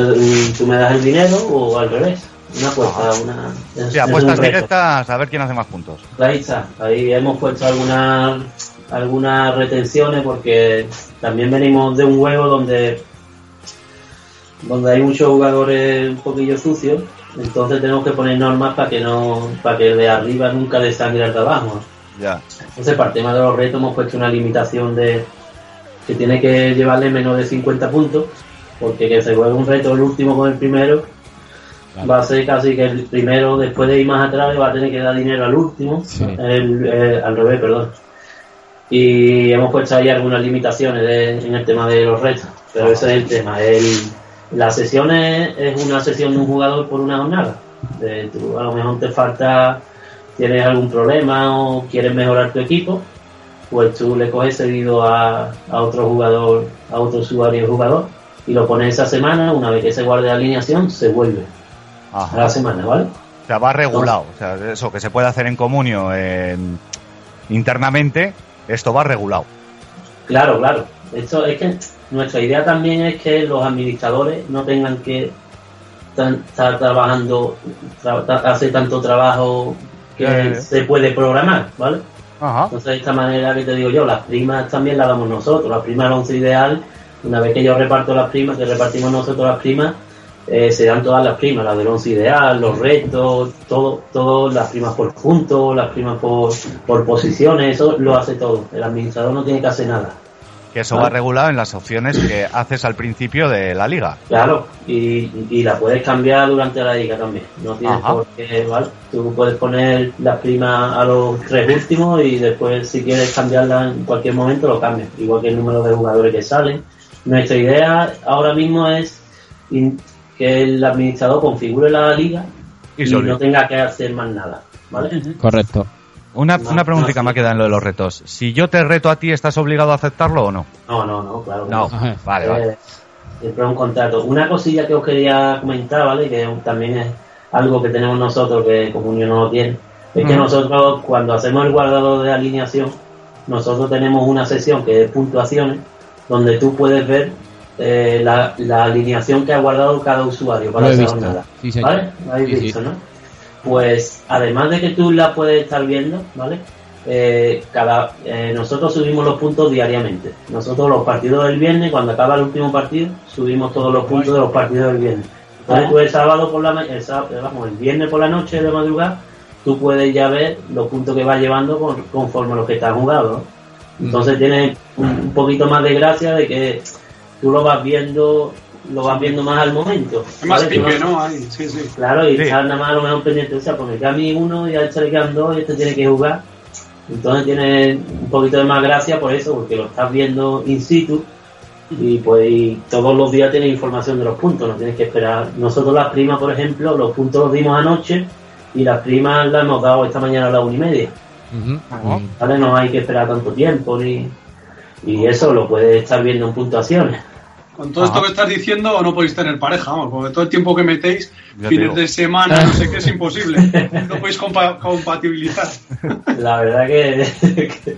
tú me das el dinero o al revés. Una apuesta, una... es- Sí, es apuestas un reto. directas a ver quién hace más puntos. Ahí está, ahí hemos puesto algunas algunas retenciones porque también venimos de un juego donde donde hay muchos jugadores un poquillo sucios, entonces tenemos que poner normas para que no para que de arriba nunca desangre al de abajo. Ya. Entonces para el tema de los retos hemos puesto una limitación de que tiene que llevarle menos de 50 puntos porque que se juegue un reto el último con el primero va a ser casi que el primero, después de ir más atrás, va a tener que dar dinero al último, el- eh, al revés, perdón. Y hemos puesto ahí algunas limitaciones de- en el tema de los retos, pero ese es el tema. El, la sesión es, es una sesión de un jugador por una jornada. Tú a lo mejor te falta, tienes algún problema o quieres mejorar tu equipo, pues tú le coges seguido a, a otro jugador, a otro usuario jugador, y lo pones esa semana, una vez que se guarde la alineación, se vuelve a la semana, ¿vale? O sea, va regulado. O sea, eso que se puede hacer en comunio en- internamente, esto va regulado. Claro, claro. Esto es que nuestra idea también es que los administradores no tengan que estar trabajando, tra- hacer tanto trabajo que se puede programar, ¿vale? Entonces, de esta manera que te digo yo, las primas también las damos nosotros. Las primas del once ideal, una vez que yo reparto las primas, que repartimos nosotros las primas, eh, se dan todas las primas, las del once ideal, los retos, todo, todo, las primas por puntos, las primas por, por posiciones, eso lo hace todo. El administrador no tiene que hacer nada. Que eso va regulado en las opciones que haces al principio de la liga. Claro, y, y la puedes cambiar durante la liga también. No tienes Ajá. por qué, ¿vale? Tú puedes poner las primas a los tres últimos y después, si quieres cambiarla en cualquier momento, lo cambias. Igual que el número de jugadores que salen. Nuestra idea ahora mismo es que el administrador configure la liga Y y, no tenga que hacer más nada. ¿Vale? Correcto. Una, No, una preguntita no, me ha quedado en lo de los retos. Si yo te reto a ti, ¿estás obligado a aceptarlo o no? No, no, no, claro. que No. Vale, vale. Eh, siempre un contrato. Una cosilla que os quería comentar, ¿vale? Que también es algo que tenemos nosotros, que Comunio no lo tiene. Es que nosotros, cuando hacemos el guardado de alineación, nosotros tenemos una sesión que es puntuaciones, donde tú puedes ver eh, la, la alineación que ha guardado cada usuario para visto. jornada. Sí. ¿Vale? Lo habéis Sí, sí. visto, ¿no? Pues además de que tú la puedes estar viendo, ¿vale? Eh, cada, eh, nosotros subimos los puntos diariamente. Nosotros los partidos del viernes, cuando acaba el último partido, subimos todos los puntos de los partidos del viernes. Entonces tú el sábado por la el, sá- eh, vamos, el viernes por la noche de madrugada, tú puedes ya ver los puntos que vas llevando con- conforme a los que estás jugando. ¿no? Entonces tiene un, un poquito más de gracia de que tú lo vas viendo, lo vas viendo más al momento. Es más ¿vale? Pique, ¿no? Ahí, sí, sí. Claro, y Sí. nada más a lo mejor pendiente, o sea, queda a mí uno y a este le quedan dos y este tiene que jugar. Entonces tiene un poquito de más gracia por eso, porque lo estás viendo in situ y pues y todos los días tienes información de los puntos, no tienes que esperar. Nosotros las primas, por ejemplo, los puntos los dimos anoche y las primas las hemos dado esta mañana a las una y media. Ujú. ¿Vale? No hay que esperar tanto tiempo ni... Y eso lo puedes estar viendo en puntuaciones. Con todo esto que estás diciendo, no podéis tener pareja, vamos, porque todo el tiempo que metéis, Ya fines de semana, no sé qué, es imposible. No podéis compa- compatibilizar. La verdad que, que,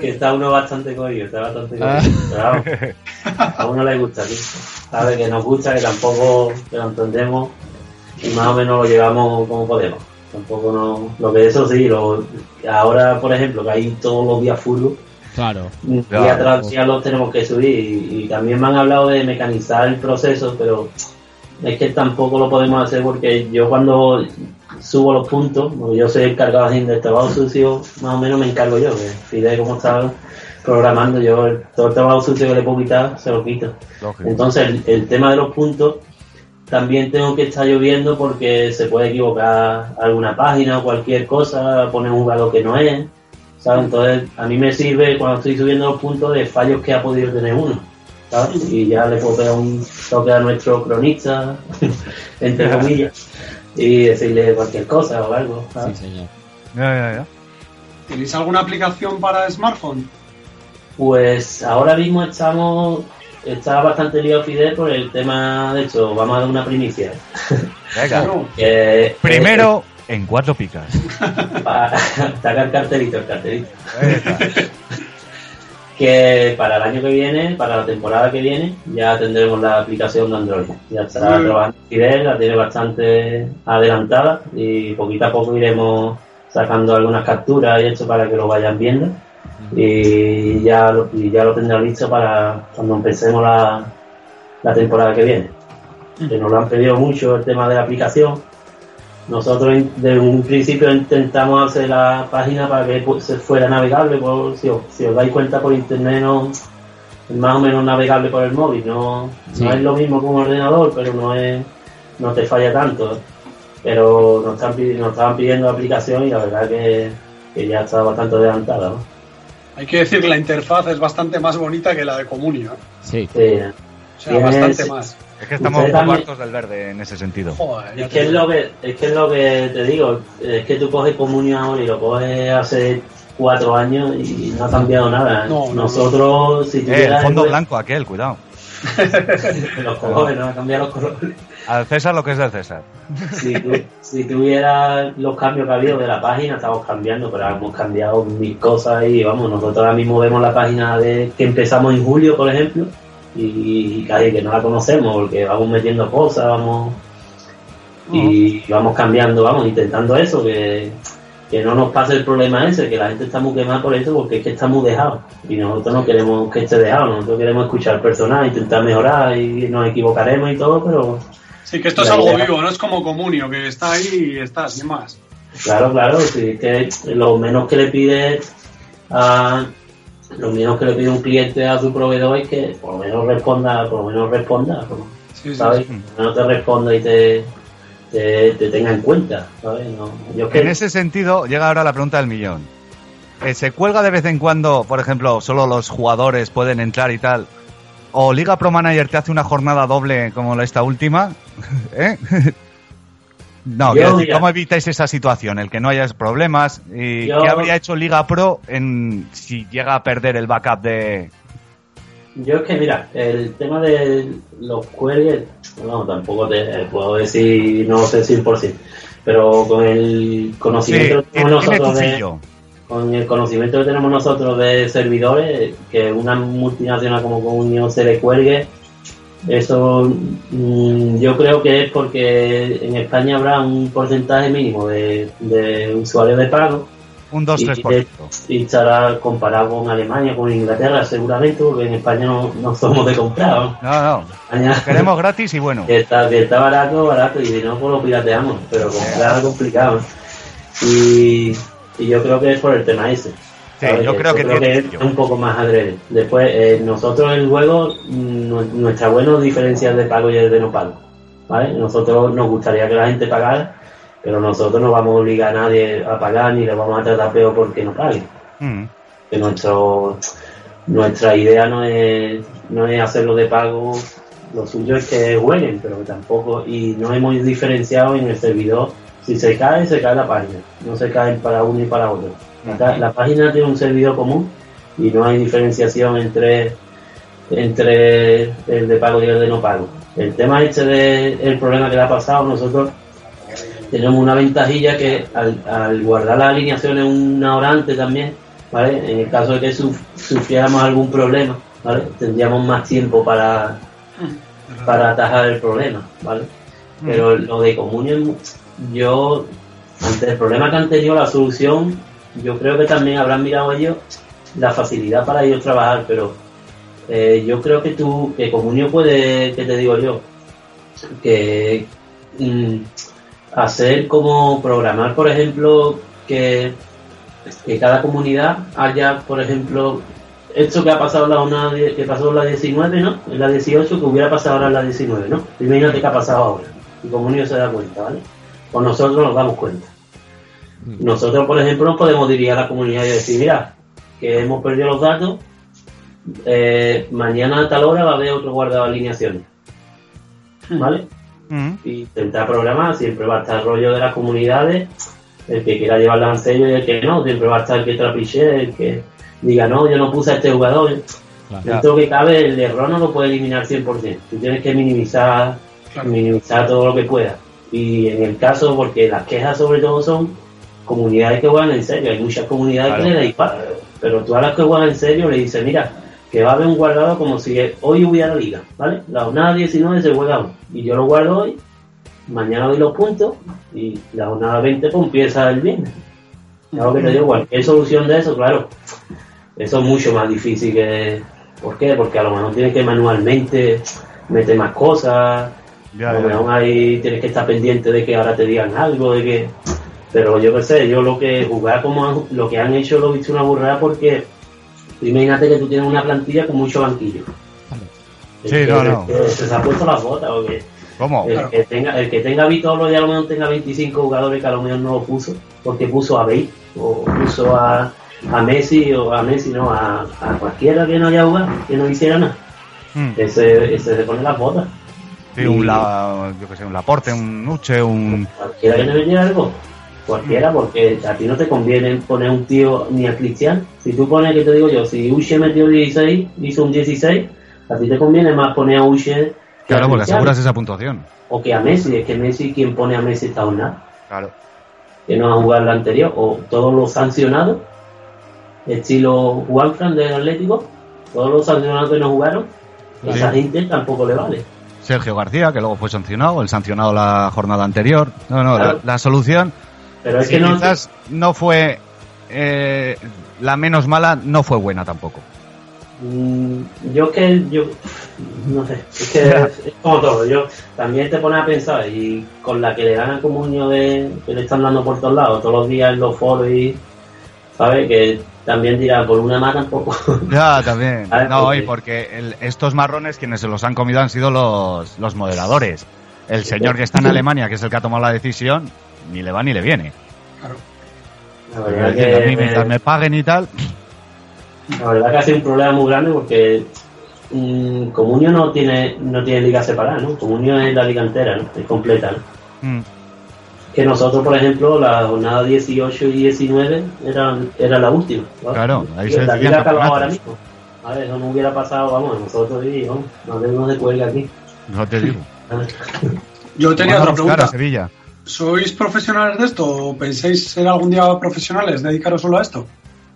que está uno bastante cogido, está bastante cogido. Ah. Pero vamos, a uno le gusta, tío. Sabe que nos gusta, que tampoco que lo entendemos y más o menos lo llevamos como podemos. Tampoco no, lo que eso sí, lo, ahora por ejemplo que hay todos los días fútbol, Claro. Claro. tras día los tenemos que subir y, y también me han hablado de mecanizar el proceso, pero es que tampoco lo podemos hacer porque yo cuando subo los puntos, porque yo soy el encargado de trabajo sucio, más o menos me encargo yo, que Fidel como está programando, yo el- todo el trabajo sucio que le puedo quitar, se lo quito. Lógico. Entonces el, el tema de los puntos también tengo que estar lloviendo porque se puede equivocar alguna página o cualquier cosa, poner un jugador que no es. ¿Sabes? Entonces a mí me sirve cuando estoy subiendo los puntos de fallos que ha podido tener uno. ¿sabes? Y ya le puedo pegar un toque a nuestro cronista, entre comillas, y decirle cualquier cosa o algo. Sí, señor. Ya, ya, ya. ¿Tenéis alguna aplicación para smartphone? Pues ahora mismo estamos, está bastante lío Fidel por el tema, de hecho, vamos a dar una primicia. Venga. Que, eh, Primero, en cuatro picas. para sacar el cartelito, el cartelito. Que para el año que viene, para la temporada que viene, ya tendremos la aplicación de Android. Ya estará Mm. trabajando Fidel, la tiene bastante adelantada y poquito a poco iremos sacando algunas capturas y esto para que lo vayan viendo. Y ya lo, y ya lo tendrá listo para cuando empecemos la, la temporada que viene. Que nos lo han pedido mucho el tema de la aplicación. Nosotros desde un principio intentamos hacer la página para que pues, se fuera navegable, por, si, os, si os dais cuenta por internet no, es más o menos navegable por el móvil. No, Sí. no es lo mismo que un ordenador, pero no es no te falla tanto. Pero nos, están, pidi- nos estaban pidiendo aplicación y la verdad que, que ya está bastante adelantada. ¿no? Hay que decir que la interfaz es bastante más bonita que la de Comunio. ¿eh? Sí. Sí. O sea, bastante más. Es que estamos Ustedes también- hartos del verde en ese sentido. Joder, Es que es lo que, es que es lo que te digo, es que tú coges Comunión ahora y lo coges hace cuatro años y no ha cambiado nada. No, no, Nosotros, si Eh, el tuvieras fondo el- blanco aquel, cuidado. los colores, no ha cambiado los colores. Al César lo que es del César. Si, tu- si tuviera los cambios que ha habido de la página, estamos cambiando, pero hemos cambiado mil cosas y vamos, nosotros ahora mismo vemos la página de que empezamos en julio, por ejemplo, y, casi que no la conocemos porque vamos metiendo cosas, vamos y vamos cambiando, vamos, intentando eso, que, que no nos pase el problema ese, que la gente está muy quemada por eso, porque es que está muy dejado. Y nosotros no queremos que esté dejado, nosotros queremos escuchar personal, intentar mejorar y nos equivocaremos y todo, pero Sí, que esto es algo vivo, no es como Comunio, que está ahí y está, sin más. Claro, claro, sí, que lo menos que le pide a lo menos que le pide un cliente a su proveedor es que por lo menos responda, por lo menos responda, ¿no? Sí, sí, ¿sabes? sí. Que no te responda y te, te, te tenga en cuenta, ¿sabes? No, yo es que En ese sentido, llega ahora la pregunta del millón. Eh, ¿Se cuelga de vez en cuando, por ejemplo, solo los jugadores pueden entrar y tal? ¿O Liga Pro Manager te hace una jornada doble como la esta última? ¿Eh? No, Yo, decir. ¿cómo evitáis esa situación? El que no haya problemas. ¿Y Yo- qué habría hecho Liga Pro en si llega a perder el backup de... Yo es que, mira, el tema de los queries, no, tampoco te puedo decir, no sé 100%, pero con el conocimiento Sí, que tenemos nosotros de, con el conocimiento que tenemos nosotros de servidores, que una multinacional como Comunión se le cuelgue, eso mm, yo creo que es porque en España habrá un porcentaje mínimo de, de usuarios de pago Un 2-3%. y estará comparado con Alemania, con Inglaterra seguramente, porque en España no, no somos de comprar. ¿no? No, no. España Queremos gratis y bueno. que está, que está barato, barato, y si no, pues lo pirateamos, pero comprar es complicado. Y, y yo creo que es por el tema ese. Yo creo que tiene es un poco más adrede. Después, eh, nosotros en el juego, mm, nu- nuestra buena diferencia de pago y de no pago. ¿vale? Nosotros nos gustaría que la gente pagara, pero nosotros no vamos a obligar a nadie a pagar ni le vamos a tratar peor porque no pague. Mm. Que nuestro, nuestra idea no es, no es hacerlo de pago, lo suyo es que jueguen, pero que tampoco, y no hemos diferenciado en el servidor, si se cae, se cae la página, no se cae para uno y para otro. La, la página tiene un servidor común y no hay diferenciación entre, entre el de pago y el de no pago. El tema este del problema que le ha pasado, nosotros tenemos una ventajilla que al, al guardar las alineaciones una hora antes también, ¿vale? En el caso de que suf- sufriéramos algún problema, ¿vale? Tendríamos más tiempo para, para atajar el problema, ¿vale? Pero lo de comunión, yo, ante el problema que han tenido, la solución, yo creo que también habrán mirado ellos la facilidad para ellos trabajar, pero eh, yo creo que tú, que Comunio puede, que te digo yo, que mm, hacer como programar, por ejemplo, que, que cada comunidad haya, por ejemplo, esto que ha pasado la una, que pasó la 19, ¿no? En la 18, que hubiera pasado ahora en la 19, ¿no? Imagínate qué ha pasado ahora. Y Comunio se da cuenta, ¿vale? Pues nosotros nos damos cuenta. Nosotros, por ejemplo, nos podemos dirigir a la comunidad y decir, mira, que hemos perdido los datos, eh, mañana a tal hora va a haber otro guardado de alineaciones. ¿Vale? Mm. Y intentar programar, siempre va a estar el rollo de las comunidades, el que quiera llevarla al sello y el que no, siempre va a estar el que trapiche, el que diga, no, yo no puse a este jugador. Dentro que cabe, el error no lo puede eliminar 100%. Tú tienes que minimizar, minimizar todo lo que puedas. Y en el caso, porque las quejas sobre todo son comunidades que juegan en serio. Hay muchas comunidades Claro. que le igual. Pero tú a las que juegan en serio le dices, mira, que va a haber un guardado como si hoy hubiera liga, ¿vale? La jornada 19 se juega hoy. Y yo lo guardo hoy, mañana doy los puntos y la jornada 20 pues empieza el viernes. Es lo que te digo, cualquier solución de eso, claro, eso es mucho más difícil que... ¿Por qué? Porque a lo mejor tienes que manualmente meter más cosas, Ya, ya. ahí tienes que estar pendiente de que ahora te digan algo, de que... Pero yo qué sé, yo lo que jugar como han- lo que han hecho lo he visto una burrada porque imagínate que tú tienes una plantilla con mucho banquillo. Sí, El que- no, no. que se ha puesto las botas, porque ¿Cómo? el que tenga, el que tenga Vitolo y a lo mejor tenga 25 jugadores que a lo mejor no lo puso, porque puso a Bale, o puso a, a Messi, o a Messi, no, a, a cualquiera que no haya jugado, que no hiciera nada. Mm. Ese, ese se pone las botas. Sí, un, la, yo que sé, un Laporte, un Nuche, un... Cualquiera que te metiera algo, cualquiera, porque a ti no te conviene poner un tío ni a Cristian. Si tú pones, que te digo yo, si Uche metió 16, hizo un 16, a ti te conviene más poner a Uche que Claro, a porque aseguras esa puntuación. O que a Messi, es que Messi, quien pone a Messi esta jornada, Claro. que no ha jugado la anterior, o todos los sancionados, estilo Juanfran del Atlético, todos los sancionados que no jugaron, Sí. esa gente tampoco le vale. Sergio García, que luego fue sancionado, el sancionado la jornada anterior. No, no, Claro. la, la solución, Pero es que no, quizás no fue eh, la menos mala, no fue buena tampoco. Mm, yo que yo no sé es que es, es como todo yo también te pones a pensar y con la que le dan a Comunio de que le están dando por todos lados todos los días en los foros y sabes que también dirá por una más tampoco Ya, también. Ver, No, porque- y porque el- estos marrones quienes se los han comido han sido los, los moderadores. El señor que está en Alemania, que es el que ha tomado la decisión, ni le va ni le viene. la verdad a mí mientras me paguen y tal, la verdad que ha sido un problema muy grande porque mm, Comunio no tiene no tiene liga separada no Comunio es la liga entera ¿no? es completa ¿no? mm, que nosotros por ejemplo la jornada 18 y 19 era, era la última. Claro, ahí Y se acababa ahora mismo a ver eso no hubiera pasado vamos nosotros y vamos, no de cuelga aquí no te digo. Yo tenía a otra pregunta. Sevilla. ¿Sois profesionales de esto o pensáis ser algún día profesionales, dedicaros solo a esto?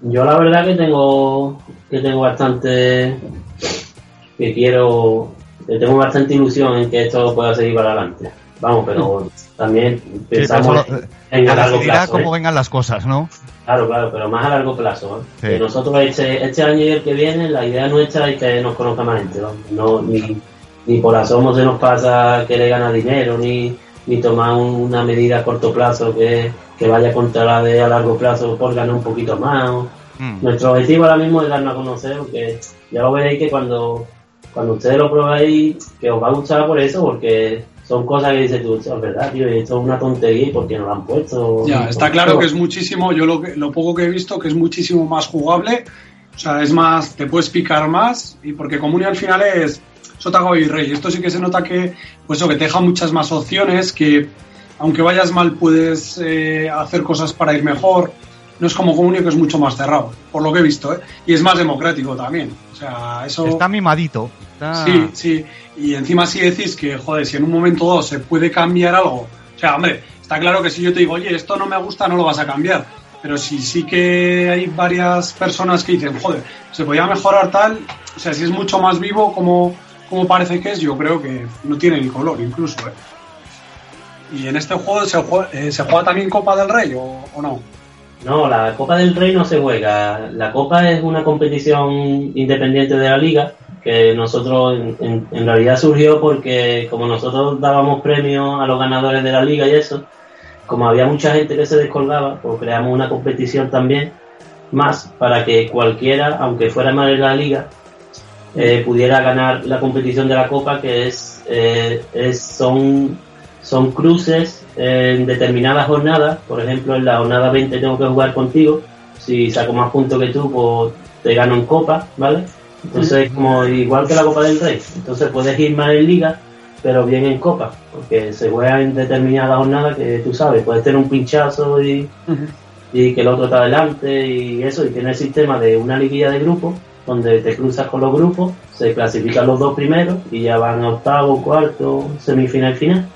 yo la verdad que tengo que tengo bastante que quiero que tengo bastante ilusión en que esto pueda seguir para adelante vamos pero también Sí, pero pensamos en a largo plazo ¿eh? cómo vengan las cosas, ¿no? Claro, claro, pero más a largo plazo. ¿eh? Sí. Que nosotros este, este año y el que viene, la idea nuestra es que nos conozca más gente. ¿no? No, ni, ni por asomo se nos pasa querer ganar dinero, ni, ni tomar un- una medida a corto plazo que, que vaya contra la de a largo plazo por ganar un poquito más. ¿no? Mm. Nuestro objetivo ahora mismo es darnos a conocer, porque ya lo veréis que cuando, cuando ustedes lo probéis, que os va a gustar por eso, porque son cosas que dices tú, "Hostia, es verdad, tío, esto es una tontería, ¿y por qué no lo han puesto? Ya, está claro que es muchísimo, yo lo, que- lo poco que he visto, que es muchísimo más jugable. O sea, es más, te puedes picar más. Y porque Comunio al final es Sota, Caballo y Rey. Esto sí que se nota que, pues eso, que te deja muchas más opciones, que aunque vayas mal puedes eh, hacer cosas para ir mejor. No es como Comunio que es mucho más cerrado, por lo que he visto, ¿eh? Y es más democrático también. O sea, eso... Está mimadito. Está- Sí, sí. Y encima si decís que, joder, si en un momento o dos se puede cambiar algo. O sea, hombre, está claro que si yo te digo, oye, esto no me gusta, no lo vas a cambiar. Pero si sí que hay varias personas que dicen, joder, se podía mejorar tal. O sea, si es mucho más vivo como, como parece que es, yo creo que no tiene ni color incluso, ¿eh? Y en este juego se juega, eh, ¿se juega también Copa del Rey o, o no. No, la Copa del Rey no se juega. La Copa es una competición independiente de la liga que nosotros en, realidad surgió porque como nosotros dábamos premios a los ganadores de la liga y eso, como había mucha gente que se descolgaba, pues creamos una competición también más para que cualquiera, aunque fuera mal en la liga, eh, pudiera ganar la competición de la Copa que es, eh, es son son cruces en determinadas jornadas. Por ejemplo, en la jornada 20 tengo que jugar contigo. Si saco más puntos que tú, pues te gano en Copa, ¿vale? Entonces, como igual que la Copa del Rey. Entonces puedes ir mal en Liga, pero bien en Copa, porque se juega en determinadas jornadas que tú sabes, puedes tener un pinchazo y, y que el otro está adelante y eso, y tiene el sistema de una liguilla de grupos, donde te cruzas con los grupos, se clasifican los dos primeros y ya van a octavo, cuarto, semifinal, final.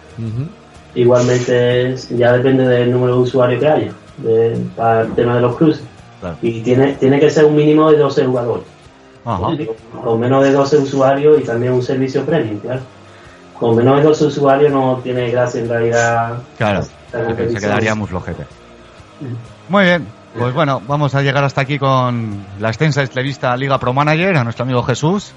Igualmente es- ya depende del número de usuarios que haya de- para el tema de los cruces. Y tiene, tiene que ser un mínimo de 12 jugadores. Con menos de 12 usuarios y también un servicio premium, claro. Con menos de 12 usuarios no tiene gracia en realidad. Claro, se quedaría muy flojete. Muy bien, pues bueno, vamos a llegar hasta aquí con la extensa entrevista a Liga Pro Manager, a nuestro amigo Jesús.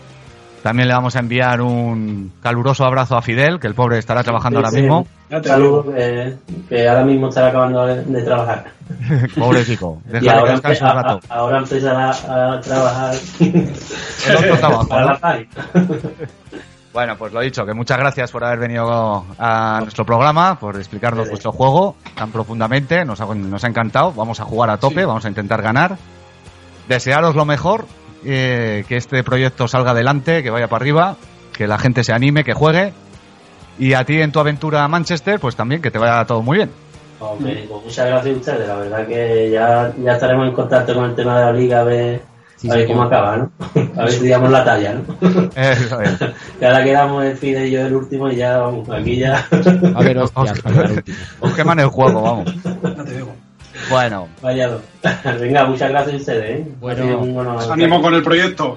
También le vamos a enviar un caluroso abrazo a Fidel, que el pobre estará trabajando ahora Sí, mismo. Te Saludos que, ahora mismo estará acabando de, trabajar. Pobrecito. y Déjale que descanse un rato. a- ahora empezará a trabajar El otro trabajo. Bueno, pues lo dicho, que muchas gracias por haber venido a nuestro programa, por explicarnos vuestro juego tan profundamente. Nos ha, nos ha encantado. Vamos a jugar a tope, vamos a intentar ganar. Desearos lo mejor, eh, que este proyecto salga adelante, que vaya para arriba, que la gente se anime, que juegue. Y a ti en tu aventura a Manchester, pues también que te vaya todo muy bien. Hombre, pues muchas gracias a ustedes. La verdad que ya, ya estaremos en contacto con el tema de la liga a ver, Sí, a ver señor. cómo acaba, ¿no? A ver si damos la talla, ¿no? Eso es. que ahora quedamos el Fide y yo el último y ya, vamos, aquí ya. A ver, llegar último. Os queman el juego, vamos. Ya te digo. Bueno, Vaya. Venga, muchas gracias a ustedes, ¿eh? Bueno. Ánimo con el proyecto.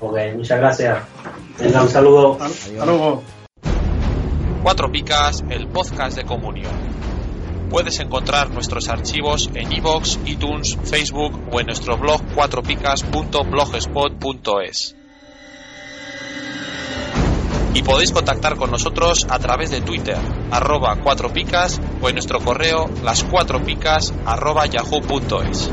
Ok, muchas gracias. Venga, un saludo. Hasta luego. Cuatro Picas, el podcast de comunión. Puedes encontrar nuestros archivos en iVoox, iTunes, Facebook o en nuestro blog cuatropicas.blogspot.es. Y podéis contactar con nosotros a través de Twitter, arroba cuatro picas o en nuestro correo las cuatro picas arroba yahoo.es.